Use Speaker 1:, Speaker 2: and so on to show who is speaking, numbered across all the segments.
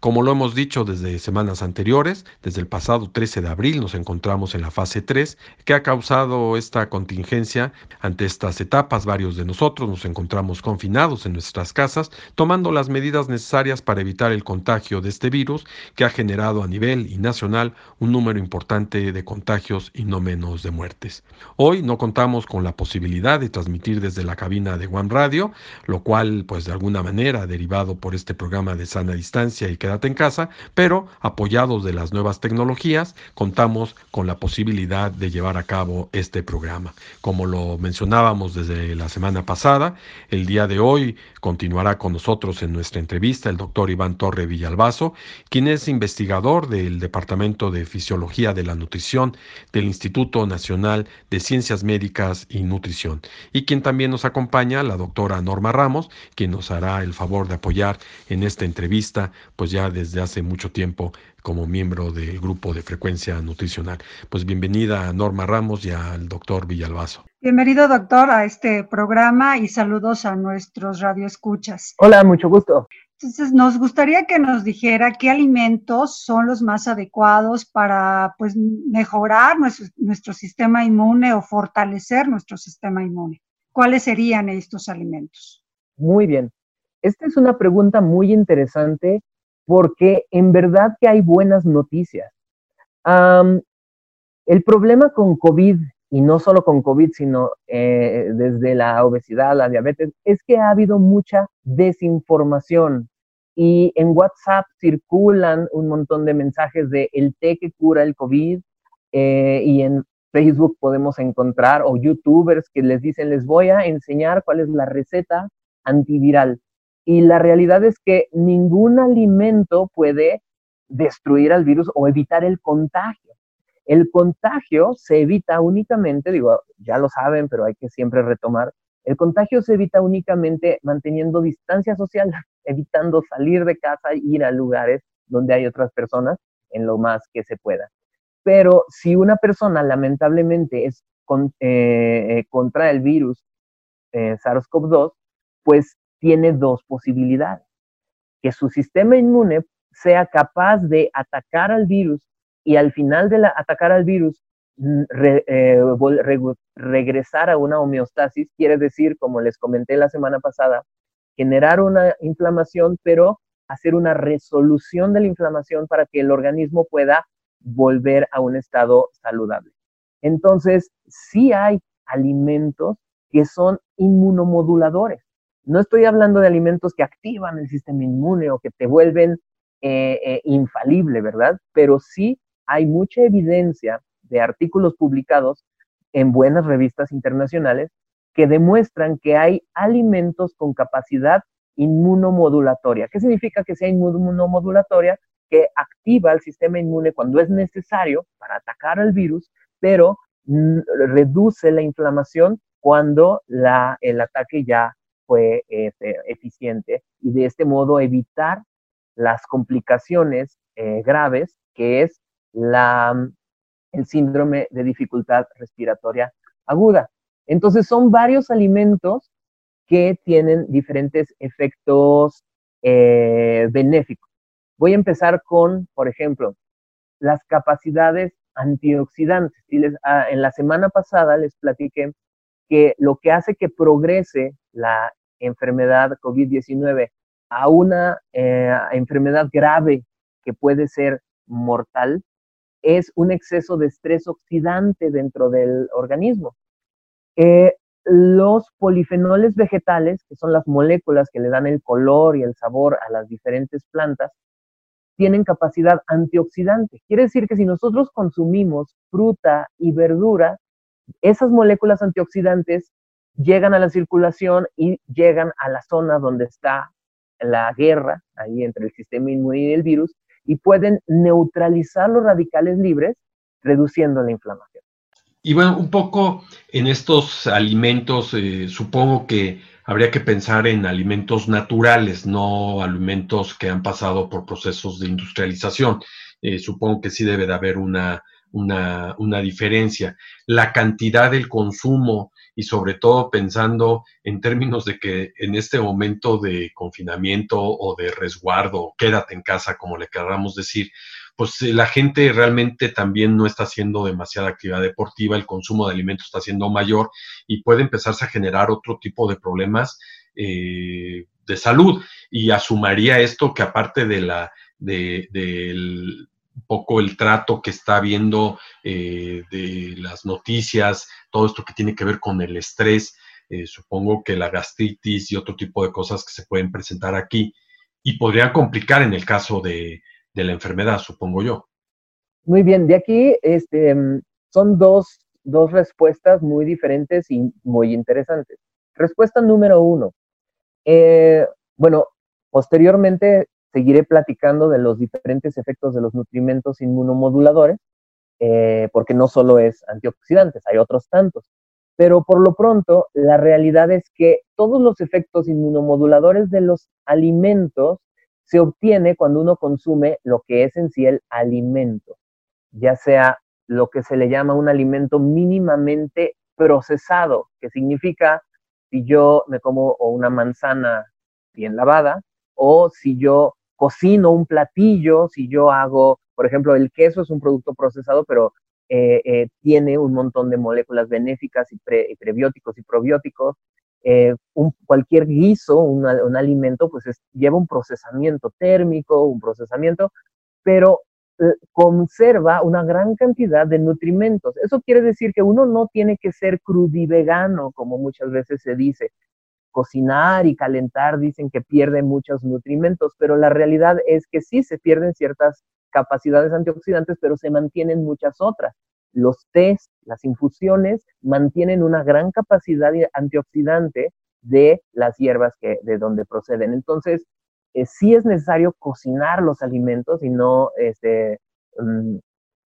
Speaker 1: Como lo hemos dicho desde semanas anteriores, desde el pasado 13 de abril nos encontramos en la fase 3, que ha causado esta contingencia. Ante estas etapas, varios de nosotros nos encontramos confinados en nuestras casas, tomando las medidas necesarias para evitar el contagio de este virus, que ha generado a nivel y nacional un número importante de contagios y no menos de muertes. Hoy no contamos con la posibilidad de transmitir desde la cabina de One Radio, lo cual, pues de alguna manera, derivado por este programa de sana distancia y quédate en casa, pero apoyados de las nuevas tecnologías, contamos con la posibilidad de llevar a cabo este programa. Como lo mencionábamos desde la semana pasada, el día de hoy continuará con nosotros en nuestra entrevista el doctor Iván Torre Villalbazo, quien es investigador del Departamento de Fisiología de la Nutrición del Instituto Nacional de Ciencias Médicas y Nutrición, y quien también nos acompaña la doctora Norma Ramos, quien nos hará el favor de apoyar en esta entrevista, pues ya desde hace mucho tiempo como miembro del grupo de frecuencia nutricional. Pues bienvenida a Norma Ramos y al doctor Villalbazo.
Speaker 2: Bienvenido, doctor, a este programa y saludos a nuestros radioescuchas.
Speaker 3: Hola, mucho gusto.
Speaker 2: Entonces, nos gustaría que nos dijera qué alimentos son los más adecuados para pues, mejorar nuestro, nuestro sistema inmune o fortalecer nuestro sistema inmune. ¿Cuáles serían estos alimentos?
Speaker 3: Muy bien. Esta es una pregunta muy interesante porque en verdad que hay buenas noticias. el problema con COVID, y no solo con COVID, sino eh, desde la obesidad, la diabetes, es que ha habido mucha desinformación. Y en WhatsApp circulan un montón de mensajes de el té que cura el COVID, eh, y en Facebook podemos encontrar, o youtubers que les dicen, les voy a enseñar cuál es la receta antiviral. Y la realidad es que ningún alimento puede destruir al virus o evitar el contagio. El contagio se evita únicamente, digo, ya lo saben, pero hay que siempre retomar, el contagio se evita únicamente manteniendo distancia social, evitando salir de casa e ir a lugares donde hay otras personas en lo más que se pueda. Pero si una persona lamentablemente es eh, eh, contra el virus eh, SARS-CoV-2, pues tiene dos posibilidades. Que su sistema inmune sea capaz de atacar al virus y al final de atacar al virus mm, eh, regresar a una homeostasis, quiere decir, como les comenté la semana pasada, generar una inflamación, pero hacer una resolución de la inflamación para que el organismo pueda volver a un estado saludable. Entonces, sí hay alimentos que son inmunomoduladores. No estoy hablando de alimentos que activan el sistema inmune o que te vuelven eh, eh, infalible, ¿verdad? Pero sí hay mucha evidencia de artículos publicados en buenas revistas internacionales que demuestran que hay alimentos con capacidad inmunomodulatoria. ¿Qué significa que sea inmunomodulatoria? Que activa el sistema inmune cuando es necesario para atacar al virus, pero mm, reduce la inflamación cuando el ataque ya fue este, eficiente y de este modo evitar las complicaciones eh, graves que es la, el síndrome de dificultad respiratoria aguda. Entonces son varios alimentos que tienen diferentes efectos eh, benéficos. Voy a empezar con, por ejemplo, las capacidades antioxidantes. ah, en la semana pasada les platiqué que lo que hace que progrese la enfermedad COVID-19 a una eh, enfermedad grave que puede ser mortal es un exceso de estrés oxidante dentro del organismo. Eh, los polifenoles vegetales, que son las moléculas que le dan el color y el sabor a las diferentes plantas, tienen capacidad antioxidante. Quiere decir que si nosotros consumimos fruta y verdura, esas moléculas antioxidantes llegan a la circulación y llegan a la zona donde está la guerra, ahí entre el sistema inmune y el virus, y pueden neutralizar los radicales libres, reduciendo la inflamación.
Speaker 1: Y bueno, un poco en estos alimentos, eh, supongo que habría que pensar en alimentos naturales, no alimentos que han pasado por procesos de industrialización. Eh, supongo que sí debe de haber una, una, una, diferencia. La cantidad del consumo y sobre todo pensando en términos de que en este momento de confinamiento o de resguardo, quédate en casa, como le queramos decir, pues eh, la gente realmente también no está haciendo demasiada actividad deportiva, el consumo de alimentos está siendo mayor y puede empezarse a generar otro tipo de problemas eh, de salud. Y asumaría esto que aparte de la, de, del poco el trato que está viendo eh, de las noticias, todo esto que tiene que ver con el estrés, supongo que la gastritis y otro tipo de cosas que se pueden presentar aquí y podrían complicar en el caso de, de la enfermedad, supongo yo.
Speaker 3: Muy bien, de aquí este, son dos, dos respuestas muy diferentes y muy interesantes. Respuesta número uno. Eh, bueno, posteriormente seguiré platicando de los diferentes efectos de los nutrimentos inmunomoduladores, eh, porque no solo es antioxidantes, hay otros tantos. Pero por lo pronto, la realidad es que todos los efectos inmunomoduladores de los alimentos se obtiene cuando uno consume lo que es en sí el alimento, ya sea lo que se le llama un alimento mínimamente procesado, que significa si yo me como una manzana bien lavada, o si yo cocino un platillo, si yo hago, por ejemplo, el queso es un producto procesado, pero eh, eh, tiene un montón de moléculas benéficas y, prebióticos y probióticos, eh, un, cualquier guiso, un, alimento, pues lleva un procesamiento térmico, un procesamiento, pero conserva una gran cantidad de nutrimentos. Eso quiere decir que uno no tiene que ser crudivegano, como muchas veces se dice. Cocinar y calentar dicen que pierde muchos nutrimentos, pero la realidad es que sí se pierden ciertas capacidades antioxidantes, pero se mantienen muchas otras los tés, las infusiones, mantienen una gran capacidad antioxidante de las hierbas que, de donde proceden. Entonces, eh, sí es necesario cocinar los alimentos y no, este, mm,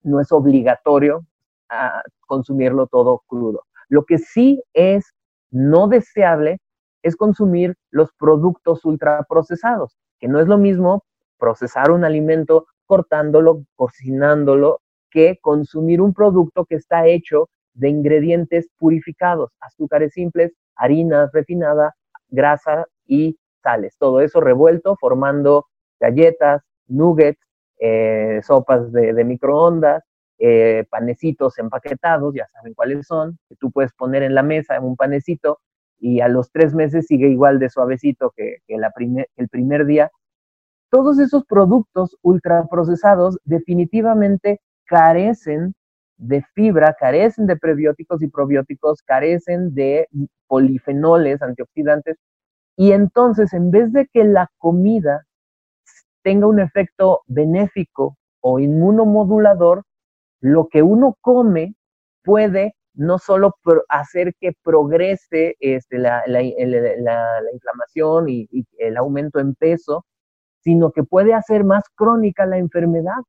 Speaker 3: no es obligatorio a consumirlo todo crudo. Lo que sí es no deseable es consumir los productos ultraprocesados, que no es lo mismo procesar un alimento cortándolo, cocinándolo que consumir un producto que está hecho de ingredientes purificados, azúcares simples, harina refinada, grasa y sales. Todo eso revuelto formando galletas, nuggets, eh, sopas de, microondas, eh, panecitos empaquetados, ya saben cuáles son, que tú puedes poner en la mesa un panecito y a los tres meses sigue igual de suavecito que, el primer día. Todos esos productos ultraprocesados definitivamente carecen de fibra, carecen de prebióticos y probióticos, carecen de polifenoles, antioxidantes, y entonces en vez de que la comida tenga un efecto benéfico o inmunomodulador, lo que uno come puede no solo hacer que progrese este, la, inflamación y, el aumento en peso, sino que puede hacer más crónica la enfermedad.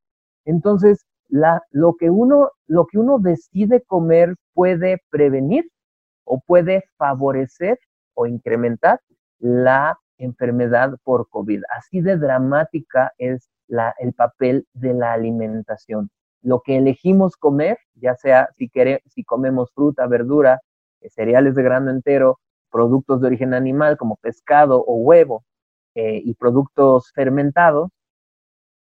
Speaker 3: Entonces, lo, que uno, lo que uno decide comer puede prevenir o puede favorecer o incrementar la enfermedad por COVID. Así de dramática es el papel de la alimentación. Lo que elegimos comer, ya sea si, si comemos fruta, verdura, eh, cereales de grano entero, productos de origen animal como pescado o huevo eh, y productos fermentados,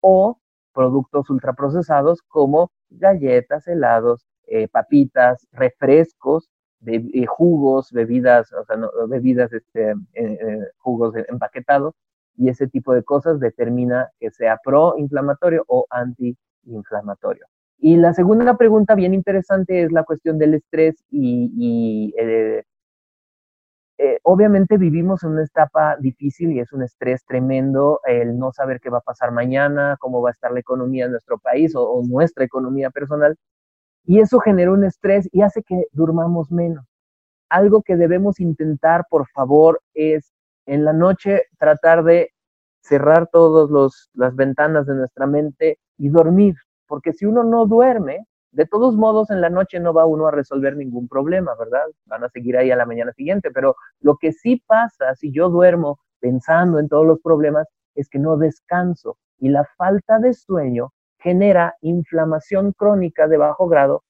Speaker 3: o productos ultraprocesados como galletas, helados, eh, papitas, refrescos, jugos, bebidas, o sea, bebidas, este, jugos empaquetados, y ese tipo de cosas determina que sea proinflamatorio o antiinflamatorio. Y la segunda pregunta bien interesante es la cuestión del estrés y, eh, eh, obviamente vivimos en una etapa difícil y es un estrés tremendo el no saber qué va a pasar mañana, cómo va a estar la economía de nuestro país o, o nuestra economía personal. Y eso genera un estrés y hace que durmamos menos. Algo que debemos intentar, por favor, es en la noche tratar de cerrar todas las ventanas de nuestra mente y dormir, porque si uno no duerme, de todos modos en la noche no va uno a resolver ningún problema, ¿verdad? Van a seguir ahí a la mañana siguiente, pero lo que sí pasa si yo duermo pensando en todos los problemas es que no descanso y la falta de sueño genera inflamación crónica de bajo grado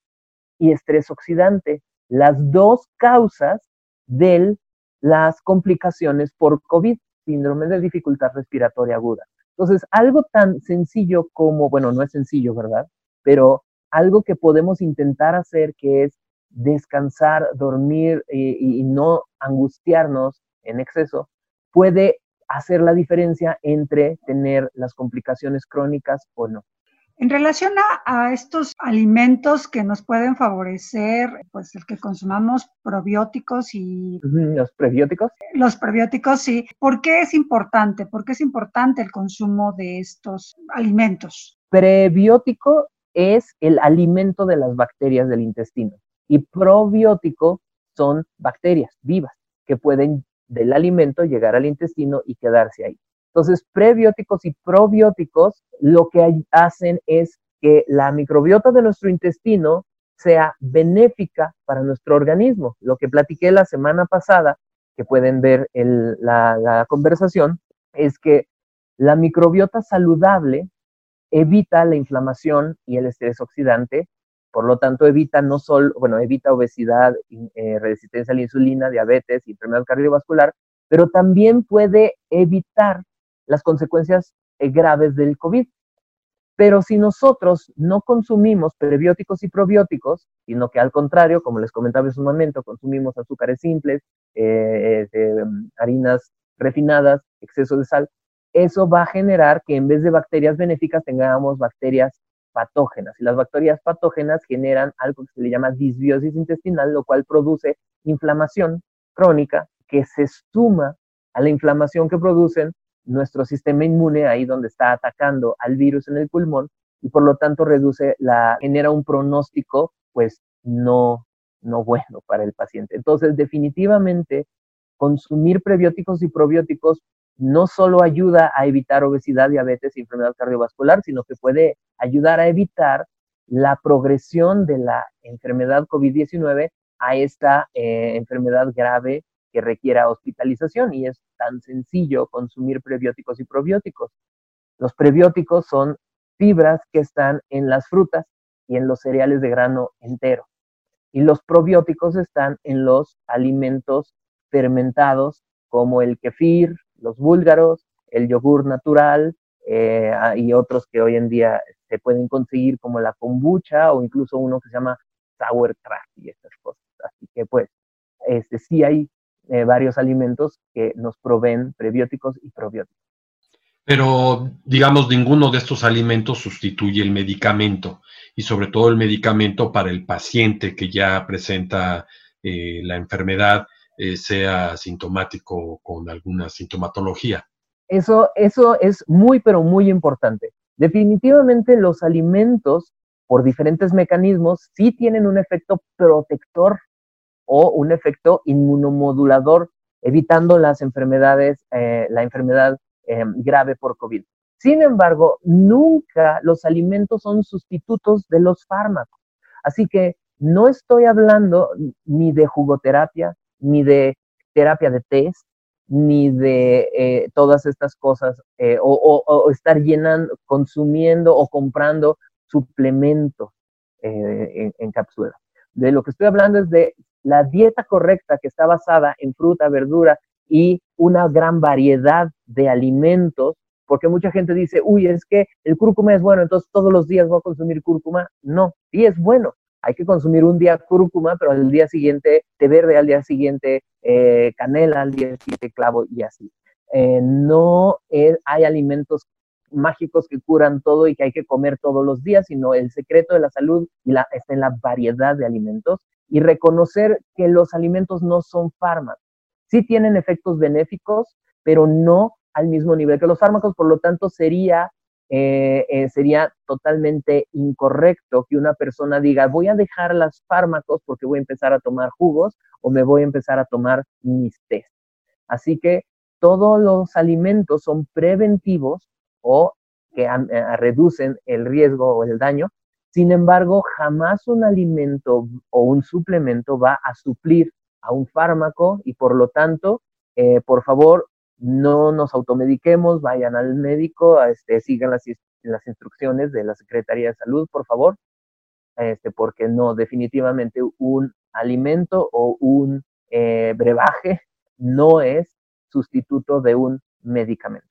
Speaker 3: y estrés oxidante, las dos causas de las complicaciones por COVID, síndrome de dificultad respiratoria aguda. Entonces, algo tan sencillo como, bueno, no es sencillo, ¿verdad? Pero algo que podemos intentar hacer que es descansar, dormir eh, y no angustiarnos en exceso, puede hacer la diferencia entre tener las complicaciones crónicas o no.
Speaker 2: En relación a, estos alimentos que nos pueden favorecer, pues el que consumamos probióticos y...
Speaker 3: ¿Los prebióticos?
Speaker 2: Los prebióticos, sí. ¿Por qué es importante? ¿Por qué es importante el consumo de estos alimentos?
Speaker 3: Prebiótico es el alimento de las bacterias del intestino y probiótico son bacterias vivas que pueden del alimento llegar al intestino y quedarse ahí. Entonces, prebióticos y probióticos lo que hacen es que la microbiota de nuestro intestino sea benéfica para nuestro organismo. Lo que platiqué la semana pasada, que pueden ver la, conversación, es que la microbiota saludable evita la inflamación y el estrés oxidante, por lo tanto evita no solo, bueno, evita obesidad, eh, resistencia a la insulina, diabetes y enfermedad cardiovascular, pero también puede evitar las consecuencias eh, graves del COVID. Pero si nosotros no consumimos prebióticos y probióticos, sino que al contrario, como les comentaba en un momento, consumimos azúcares simples, eh, mm, harinas refinadas, exceso de sal, eso va a generar que en vez de bacterias benéficas tengamos bacterias patógenas. Y las bacterias patógenas generan algo que se le llama disbiosis intestinal, lo cual produce inflamación crónica que se suma a la inflamación que producen nuestro sistema inmune ahí donde está atacando al virus en el pulmón y por lo tanto reduce la genera un pronóstico pues no no bueno para el paciente. Entonces, definitivamente consumir prebióticos y probióticos no solo ayuda a evitar obesidad, diabetes y enfermedad cardiovascular, sino que puede ayudar a evitar la progresión de la enfermedad COVID-19 a esta eh, enfermedad grave que requiera hospitalización y es tan sencillo consumir prebióticos y probióticos. Los prebióticos son fibras que están en las frutas y en los cereales de grano entero. Y los probióticos están en los alimentos fermentados como el kefir, los búlgaros, el yogur natural eh, ah, y otros que hoy en día se pueden conseguir como la kombucha o incluso uno que se llama sauerkraut y estas cosas. Así que pues este, sí hay eh, varios alimentos que nos proveen prebióticos y probióticos.
Speaker 1: Pero, digamos, ninguno de estos alimentos sustituye el medicamento y sobre todo el medicamento para el paciente que ya presenta eh, la enfermedad, eh, sea sintomático con alguna sintomatología.
Speaker 3: Eso, eso es muy, pero muy importante. Definitivamente los alimentos, por diferentes mecanismos, sí tienen un efecto protector o un efecto inmunomodulador, evitando las enfermedades, eh, la enfermedad eh, grave por COVID. Sin embargo, nunca los alimentos son sustitutos de los fármacos. Así que no estoy hablando ni de jugoterapia, ni de terapia de test, ni de eh, todas estas cosas, o, estar llenando, consumiendo o comprando suplementos en, en cápsula. De lo que estoy hablando es de la dieta correcta que está basada en fruta, verdura y una gran variedad de alimentos, porque mucha gente dice, uy, es que el cúrcuma es bueno, entonces todos los días voy a consumir cúrcuma. No, sí es bueno, hay que consumir un día cúrcuma, pero al día siguiente té verde, al día siguiente eh, canela, al día siguiente clavo y así. Eh, no hay alimentos mágicos que curan todo y que hay que comer todos los días, sino el secreto de la salud está en la variedad de alimentos y reconocer que los alimentos no son fármacos. Sí tienen efectos benéficos, pero no al mismo nivel que los fármacos, por lo tanto sería eh, eh, sería totalmente incorrecto que una persona diga, voy a dejar los fármacos porque voy a empezar a tomar jugos o me voy a empezar a tomar mis test. Así que todos los alimentos son preventivos o que eh, reducen el riesgo o el daño. Sin embargo, jamás un alimento o un suplemento va a suplir a un fármaco y por lo tanto, por favor, no nos automediquemos, vayan al médico, este, sigan las, las instrucciones de la Secretaría de Salud, por favor, este, porque no, definitivamente un alimento o un eh, brebaje no es sustituto de un medicamento.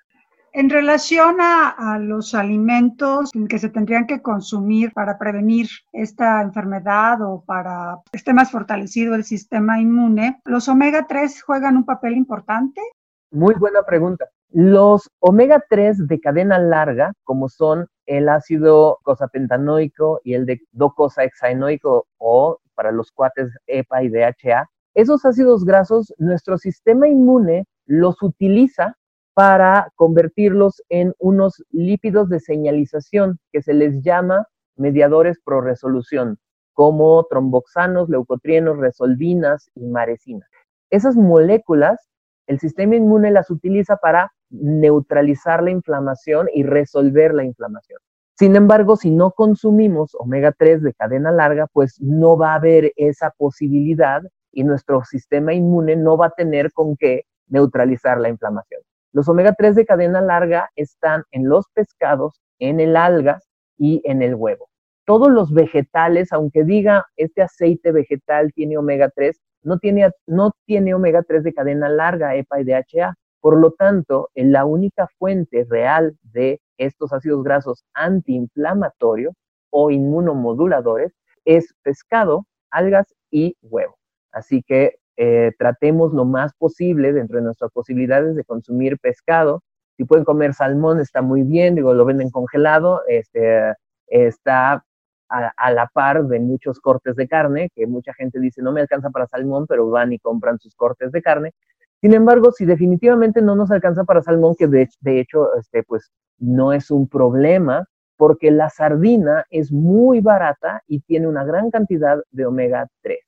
Speaker 2: En relación a, los alimentos que se tendrían que consumir para prevenir esta enfermedad o para que esté más fortalecido el sistema inmune, ¿los omega 3 juegan un papel importante?
Speaker 3: Muy buena pregunta. Los omega 3 de cadena larga, como son el ácido cosapentanoico y el de docosahexaenoico o para los cuates EPA y DHA, esos ácidos grasos, nuestro sistema inmune los utiliza para convertirlos en unos lípidos de señalización que se les llama mediadores pro resolución, como tromboxanos, leucotrienos, resolvinas y maresinas. Esas moléculas el sistema inmune las utiliza para neutralizar la inflamación y resolver la inflamación. Sin embargo, si no consumimos omega 3 de cadena larga, pues no va a haber esa posibilidad y nuestro sistema inmune no va a tener con qué neutralizar la inflamación. Los omega 3 de cadena larga están en los pescados, en el alga y en el huevo. Todos los vegetales, aunque diga este aceite vegetal tiene omega 3, no tiene, no tiene omega 3 de cadena larga, EPA y DHA. Por lo tanto, la única fuente real de estos ácidos grasos antiinflamatorios o inmunomoduladores es pescado, algas y huevo. Así que eh, tratemos lo más posible dentro de nuestras posibilidades de consumir pescado. Si pueden comer salmón, está muy bien, digo, lo venden congelado, este, está a, la par de muchos cortes de carne, que mucha gente dice no me alcanza para salmón, pero van y compran sus cortes de carne. Sin embargo, si definitivamente no nos alcanza para salmón, que de, hecho este, pues, no es un problema, porque la sardina es muy barata y tiene una gran cantidad de omega 3.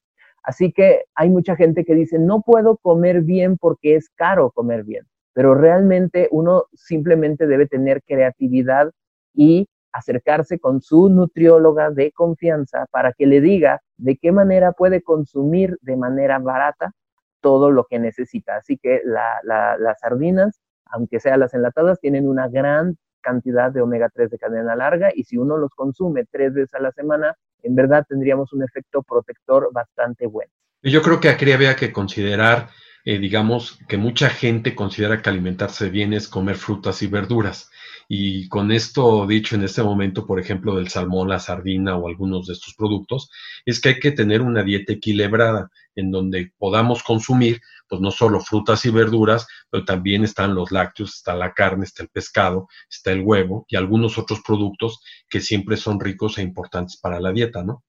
Speaker 3: Así que hay mucha gente que dice, no puedo comer bien porque es caro comer bien, pero realmente uno simplemente debe tener creatividad y acercarse con su nutrióloga de confianza para que le diga de qué manera puede consumir de manera barata todo lo que necesita. Así que las sardinas, aunque sean las enlatadas, tienen una gran cantidad de omega 3 de cadena larga y si uno los consume tres veces a la semana, en verdad tendríamos un efecto protector bastante bueno.
Speaker 1: Yo creo que aquí había que considerar eh, digamos, que mucha gente considera que alimentarse bien es comer frutas y verduras. Y con esto dicho en este momento, por ejemplo, del salmón, la sardina o algunos de estos productos, es que hay que tener una dieta equilibrada en donde podamos consumir, pues no solo frutas y verduras, pero también están los lácteos, está la carne, está el pescado, está el huevo y algunos otros productos que siempre son ricos e importantes para la dieta, ¿no?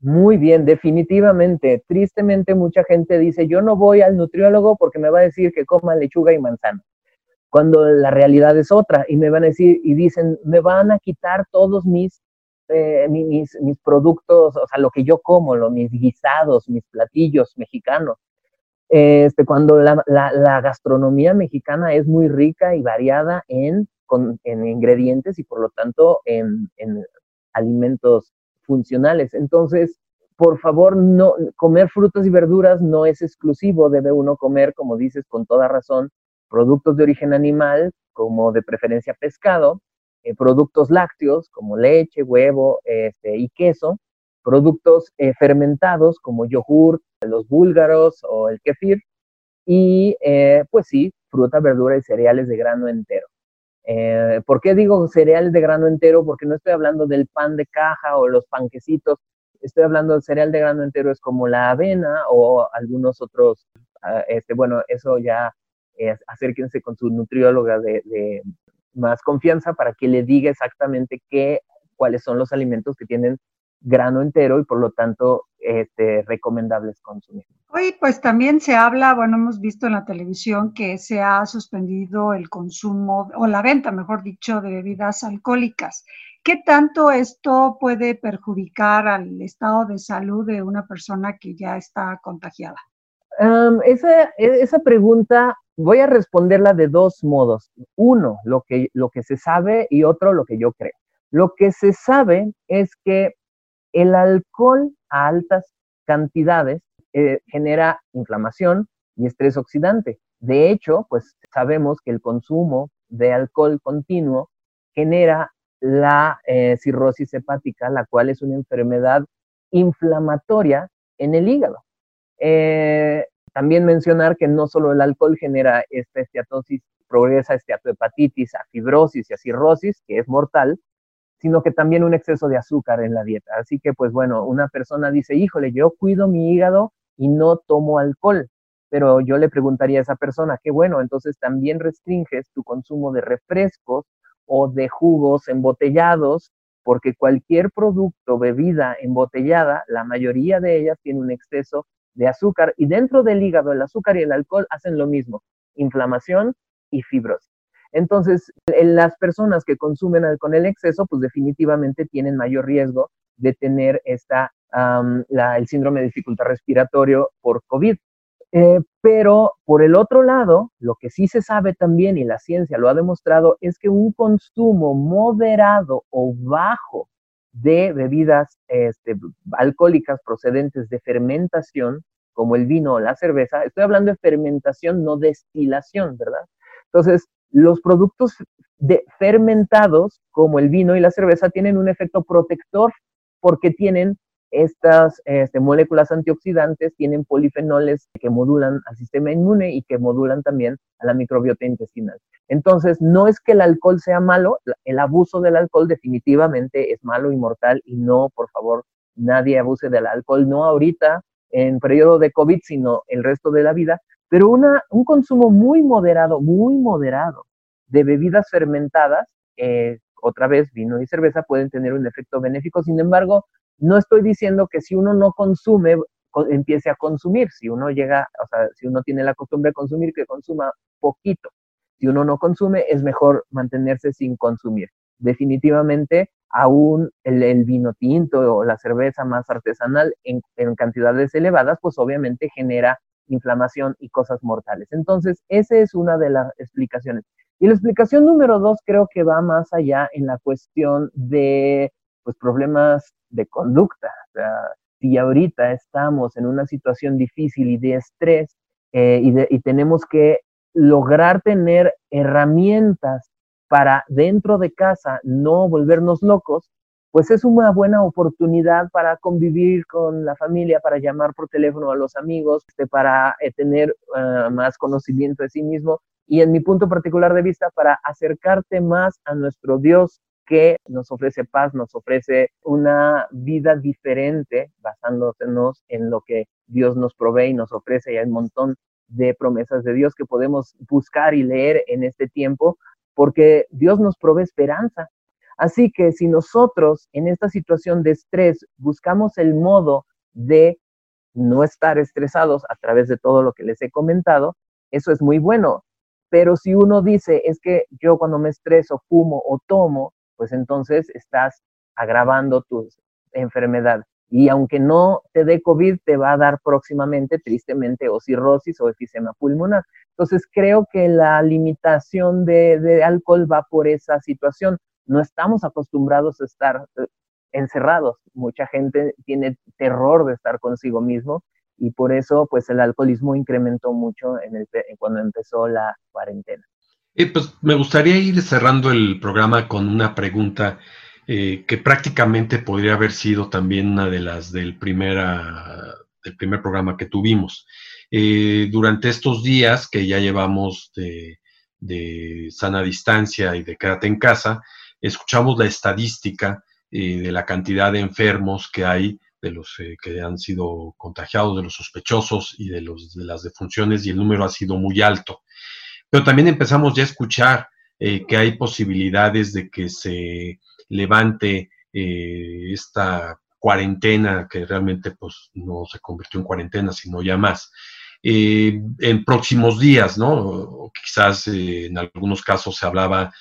Speaker 3: Muy bien, definitivamente. Tristemente mucha gente dice, yo no voy al nutriólogo porque me va a decir que coma lechuga y manzana, cuando la realidad es otra. Y me van a decir, y dicen, me van a quitar todos mis, eh, mis, productos, o sea, lo que yo como, lo, mis guisados, mis platillos mexicanos. Este, cuando la, gastronomía mexicana es muy rica y variada en, en ingredientes y por lo tanto en, en alimentos funcionales. Entonces, por favor, no comer frutas y verduras no es exclusivo, debe uno comer, como dices, con toda razón, productos de origen animal, como de preferencia pescado, eh, productos lácteos, como leche, huevo este, y queso, productos eh, fermentados, como yogur, los búlgaros o el kefir, y eh, pues sí, fruta, verdura y cereales de grano entero. Eh, ¿Por qué digo cereales de grano entero? Porque no estoy hablando del pan de caja o los panquecitos. estoy hablando de cereal de grano entero, es como la avena o algunos otros, ah, este, bueno, eso ya acérquense con su nutrióloga de, más confianza para que le diga exactamente qué, cuáles son los alimentos que tienen grano entero y por lo tanto este, recomendables consumir.
Speaker 2: Hoy pues también se habla, bueno, hemos visto en la televisión que se ha suspendido el consumo o la venta, mejor dicho, de bebidas alcohólicas. ¿Qué tanto esto puede perjudicar al estado de salud de una persona que ya está contagiada?
Speaker 3: esa, esa, pregunta voy a responderla de dos modos. Uno, lo que, lo que se sabe y otro, lo que yo creo. Lo que se sabe es que el alcohol a altas cantidades eh, genera inflamación y estrés oxidante. De hecho, pues sabemos que el consumo de alcohol continuo genera la eh, cirrosis hepática, la cual es una enfermedad inflamatoria en el hígado. Eh, también mencionar que no solo el alcohol genera esta esteatosis, progresa esteatohepatitis, a fibrosis y a cirrosis, que es mortal, sino que también un exceso de azúcar en la dieta. Así que, pues bueno, una persona dice, híjole, yo cuido mi hígado y no tomo alcohol, pero yo le preguntaría a esa persona, qué bueno, entonces también restringes tu consumo de refrescos o de jugos embotellados, porque cualquier producto, bebida embotellada, la mayoría de ellas tiene un exceso de azúcar y dentro del hígado el azúcar y el alcohol hacen lo mismo, inflamación y fibrosis. Entonces, las personas que consumen alcohol en exceso, pues definitivamente tienen mayor riesgo de tener esta, el síndrome de dificultad respiratorio por COVID. Eh, pero por el otro lado, lo que sí se sabe también y la ciencia lo ha demostrado es que un consumo moderado o bajo de bebidas este, alcohólicas procedentes de fermentación, como el vino o la cerveza, estoy hablando de fermentación, no destilación, ¿verdad? Entonces, los productos de fermentados, como el vino y la cerveza, tienen un efecto protector porque tienen estas este, moléculas antioxidantes, tienen polifenoles que modulan al sistema inmune y que modulan también a la microbiota intestinal. Entonces, no es que el alcohol sea malo, el abuso del alcohol definitivamente es malo y mortal y no, por favor, nadie abuse del alcohol, no ahorita en periodo de COVID, sino el resto de la vida, pero una, un consumo muy moderado, muy moderado de bebidas fermentadas, eh, otra vez vino y cerveza, pueden tener un efecto benéfico. Sin embargo, no estoy diciendo que si uno no consume, empiece a consumir. Si uno llega, o sea, si uno tiene la costumbre de consumir, que consuma poquito. Si uno no consume, es mejor mantenerse sin consumir. Definitivamente, aún el, vino tinto o la cerveza más artesanal en, cantidades elevadas, pues obviamente genera inflamación y cosas mortales. Entonces, esa es una de las explicaciones. Y la explicación número dos creo que va más allá en la cuestión de pues, problemas de conducta. O sea, si ahorita estamos en una situación difícil y de estrés eh, y, y tenemos que lograr tener herramientas para dentro de casa no volvernos locos, pues es una buena oportunidad para convivir con la familia, para llamar por teléfono a los amigos, este, para eh, tener ah, más conocimiento de sí mismo y en mi punto particular de vista, para acercarte más a nuestro Dios que nos ofrece paz, nos ofrece una vida diferente basándonos en lo que Dios nos provee y nos ofrece. Y hay un montón de promesas de Dios que podemos buscar y leer en este tiempo, porque Dios nos provee esperanza. Así que si nosotros en esta situación de estrés buscamos el modo de no estar estresados a través de todo lo que les he comentado, eso es muy bueno. Pero si uno dice, es que yo cuando me estreso, fumo o tomo, pues entonces estás agravando tu enfermedad y aunque no te dé COVID, te va a dar próximamente, tristemente, o cirrosis o efisema pulmonar. Entonces, creo que la limitación de, alcohol va por esa situación. No estamos acostumbrados a estar eh, encerrados. Mucha gente tiene terror de estar consigo mismo y por eso, pues, el alcoholismo incrementó mucho cuando empezó la cuarentena.
Speaker 1: Eh, pues me gustaría ir cerrando el programa con una pregunta eh, que prácticamente podría haber sido también una de las del, primera, del primer programa que tuvimos. Eh, durante estos días que ya llevamos de, sana distancia y de quédate en casa, escuchamos la estadística eh, de la cantidad de enfermos que hay de los que han sido contagiados, de los sospechosos y de, los, de las defunciones y el número ha sido muy alto. Pero también empezamos ya a escuchar eh, que hay posibilidades de que se levante eh, esta cuarentena, que realmente pues no se convirtió en cuarentena, sino ya más, en próximos días, ¿no? O quizás en algunos casos se hablaba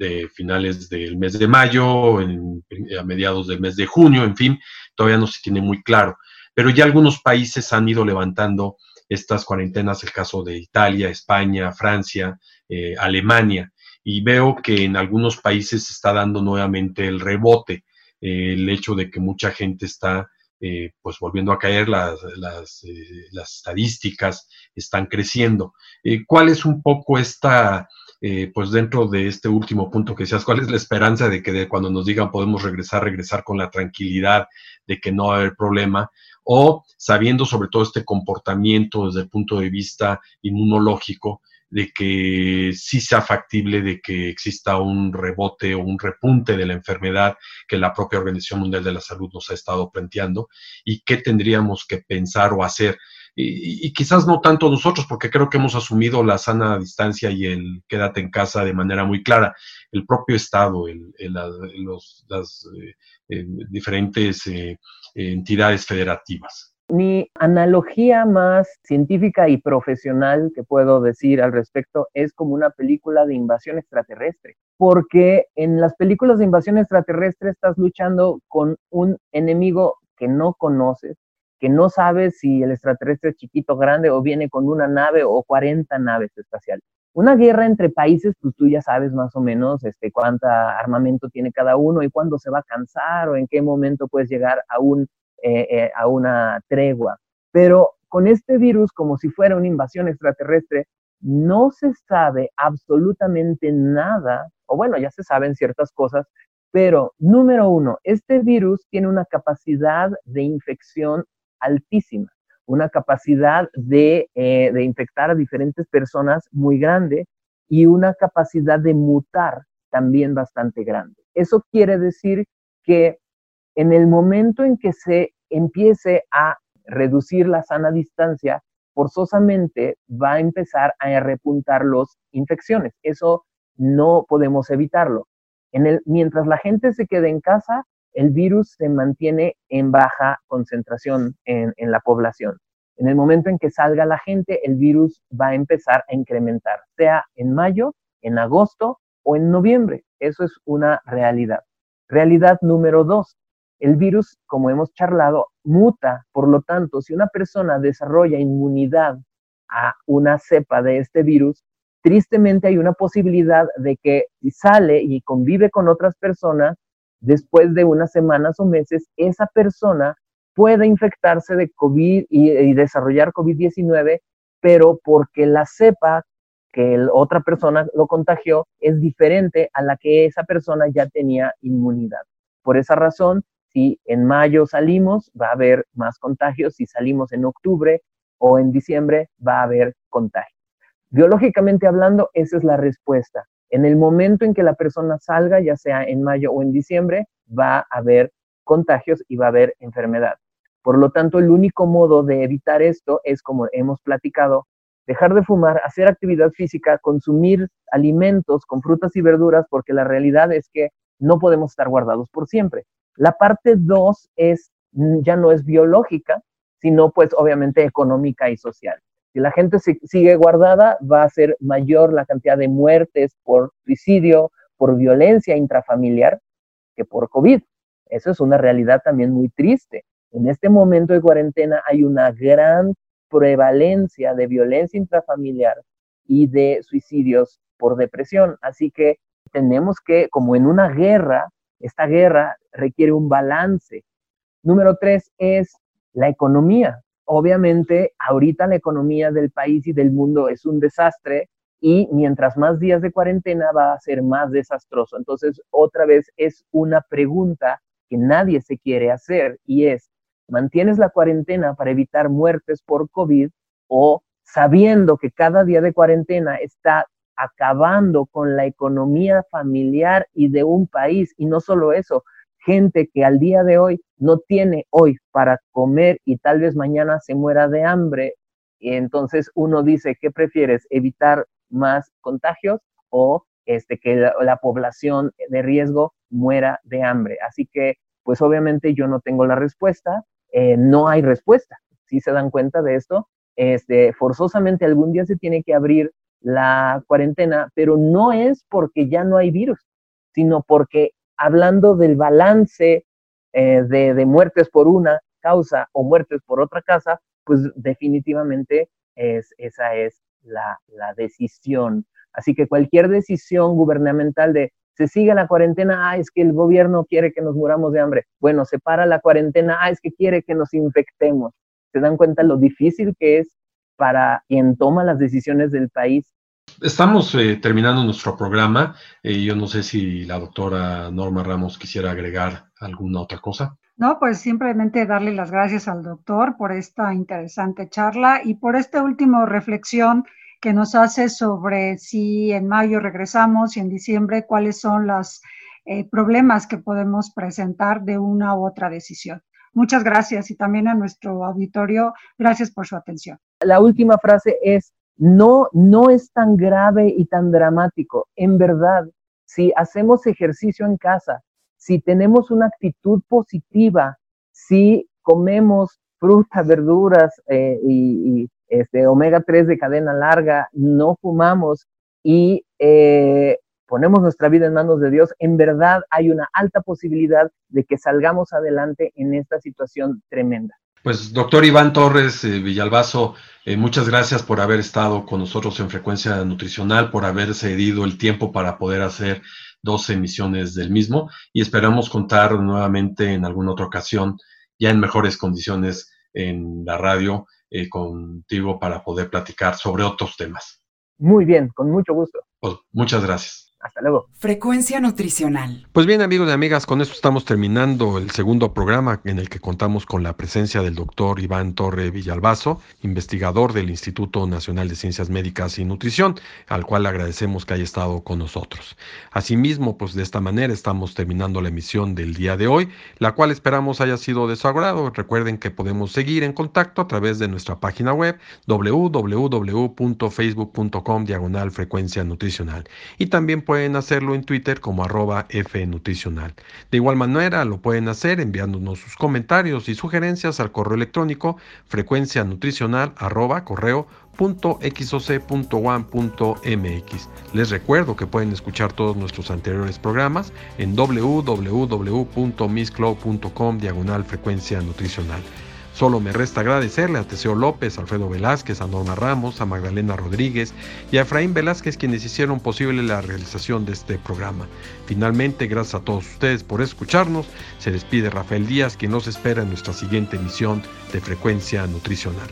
Speaker 1: de finales del mes de mayo, a mediados del mes de junio, en fin, todavía no se tiene muy claro. Pero ya algunos países han ido levantando estas cuarentenas, el caso de Italia, España, Francia, eh, Alemania, y veo que en algunos países se está dando nuevamente el rebote, eh, el hecho de que mucha gente está eh, pues volviendo a caer, las, las, las estadísticas están creciendo. ¿Cuál es un poco esta eh, pues dentro de este último punto que decías, ¿cuál es la esperanza de que cuando nos digan podemos regresar, regresar con la tranquilidad de que no va a haber problema? O sabiendo sobre todo este comportamiento desde el punto de vista inmunológico, de que sí sea factible de que exista un rebote o un repunte de la enfermedad que la propia Organización Mundial de la Salud nos ha estado planteando y qué tendríamos que pensar o hacer y, quizás no tanto nosotros, porque creo que hemos asumido la sana distancia y el quédate en casa de manera muy clara. El propio Estado, las eh, eh, diferentes eh, entidades federativas.
Speaker 3: Mi analogía más científica y profesional que puedo decir al respecto es como una película de invasión extraterrestre, porque en las películas de invasión extraterrestre estás luchando con un enemigo que no conoces, que no sabes si el extraterrestre es chiquito, grande o viene con una nave o 40 naves espaciales. Una guerra entre países, pues tú ya sabes más o menos este, cuánta armamento tiene cada uno y cuándo se va a cansar o en qué momento puedes llegar a, un, eh, eh, a una tregua. Pero con este virus, como si fuera una invasión extraterrestre, no se sabe absolutamente nada, o bueno, ya se saben ciertas cosas, pero número uno, este virus tiene una capacidad de infección altísima, una capacidad eh, de, infectar a diferentes personas muy grande y una capacidad de mutar también bastante grande. Eso quiere decir que en el momento en que se empiece a reducir la sana distancia, forzosamente va a empezar a repuntar las infecciones. Eso no podemos evitarlo. Mientras la gente se quede en casa, el virus se mantiene en baja concentración en, la población. En el momento en que salga la gente, el virus va a empezar a incrementar, sea en mayo, en agosto o en noviembre. Eso es una realidad. Realidad número dos, el virus, como hemos charlado, muta. Por lo tanto, si una persona desarrolla inmunidad a una cepa de este virus, tristemente hay una posibilidad de que sale y convive con otras personas, después de unas semanas o meses, esa persona puede infectarse de COVID y, desarrollar COVID-19, pero porque la cepa que la otra persona lo contagió es diferente a la que esa persona ya tenía inmunidad. Por esa razón, si en mayo salimos, va a haber más contagios, si salimos en octubre o en diciembre, va a haber contagios. Biológicamente hablando, esa es la respuesta. En el momento en que la persona salga, ya sea en mayo o en diciembre, va a haber contagios y va a haber enfermedad. Por lo tanto, el único modo de evitar esto es, como hemos platicado, dejar de fumar, hacer actividad física, consumir alimentos con frutas y verduras, porque la realidad es que no podemos estar guardados por siempre. La parte dos es, ya no es biológica, sino pues obviamente económica y social. Si la gente sigue guardada, va a ser mayor la cantidad de muertes por suicidio, por violencia intrafamiliar, que por COVID. Eso es una realidad también muy triste. En este momento de cuarentena hay una gran prevalencia de violencia intrafamiliar y de suicidios por depresión. Así que tenemos que, como en una guerra, esta guerra requiere un balance. Número tres es la economía obviamente ahorita la economía del país y del mundo es un desastre y mientras más días de cuarentena va a ser más desastroso. Entonces, otra vez es una pregunta que nadie se quiere hacer y es, ¿mantienes la cuarentena para evitar muertes por COVID o sabiendo que cada día de cuarentena está acabando con la economía familiar y de un país? Y no solo eso, gente que al día de hoy no tiene hoy para comer y tal vez mañana se muera de hambre. Y entonces uno dice, ¿qué prefieres? ¿Evitar más contagios o este, que la, población de riesgo muera de hambre? Así que, pues obviamente yo no tengo la respuesta, eh, no hay respuesta. Si se dan cuenta de esto, este, forzosamente algún día se tiene que abrir la cuarentena, pero no es porque ya no hay virus, sino porque hablando del balance eh, de, muertes por una causa o muertes por otra causa, pues definitivamente es, esa es la, decisión. Así que cualquier decisión gubernamental de se sigue la cuarentena, ah, es que el gobierno quiere que nos muramos de hambre. Bueno, se para la cuarentena, ah, es que quiere que nos infectemos. ¿Se dan cuenta lo difícil que es para quien toma las decisiones del país
Speaker 1: Estamos eh, terminando nuestro programa. Eh, yo no sé si la doctora Norma Ramos quisiera agregar alguna otra cosa.
Speaker 2: No, pues simplemente darle las gracias al doctor por esta interesante charla y por esta última reflexión que nos hace sobre si en mayo regresamos y en diciembre cuáles son los eh, problemas que podemos presentar de una u otra decisión. Muchas gracias y también a nuestro auditorio, gracias por su atención.
Speaker 3: La última frase es, no, no es tan grave y tan dramático. En verdad, si hacemos ejercicio en casa, si tenemos una actitud positiva, si comemos frutas, verduras eh, y, este, omega 3 de cadena larga, no fumamos y eh, ponemos nuestra vida en manos de Dios, en verdad hay una alta posibilidad de que salgamos adelante en esta situación tremenda.
Speaker 1: Pues doctor Iván Torres eh, Villalbazo, eh, muchas gracias por haber estado con nosotros en Frecuencia Nutricional, por haber cedido el tiempo para poder hacer dos emisiones del mismo y esperamos contar nuevamente en alguna otra ocasión, ya en mejores condiciones en la radio, eh, contigo para poder platicar sobre otros temas.
Speaker 3: Muy bien, con mucho gusto.
Speaker 1: Pues, muchas gracias.
Speaker 3: Hasta luego.
Speaker 4: Frecuencia nutricional.
Speaker 1: Pues bien amigos y amigas, con esto estamos terminando el segundo programa en el que contamos con la presencia del doctor Iván Torre Villalbazo, investigador del Instituto Nacional de Ciencias Médicas y Nutrición, al cual agradecemos que haya estado con nosotros. Asimismo, pues de esta manera estamos terminando la emisión del día de hoy, la cual esperamos haya sido de su agrado. Recuerden que podemos seguir en contacto a través de nuestra página web www.facebook.com diagonal frecuencia nutricional y también pueden hacerlo en Twitter como arroba fnutricional. De igual manera lo pueden hacer enviándonos sus comentarios y sugerencias al correo electrónico frecuencia nutricional arroba Les recuerdo que pueden escuchar todos nuestros anteriores programas en www.misscloud.com diagonal frecuencia nutricional. Solo me resta agradecerle a Teseo López, Alfredo Velázquez, a Norma Ramos, a Magdalena Rodríguez y a Efraín Velázquez quienes hicieron posible la realización de este programa. Finalmente, gracias a todos ustedes por escucharnos. Se despide Rafael Díaz, quien nos espera en nuestra siguiente emisión de Frecuencia Nutricional.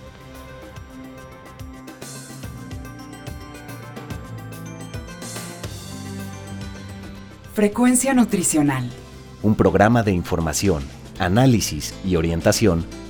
Speaker 4: Frecuencia Nutricional.
Speaker 5: Un programa de información, análisis y orientación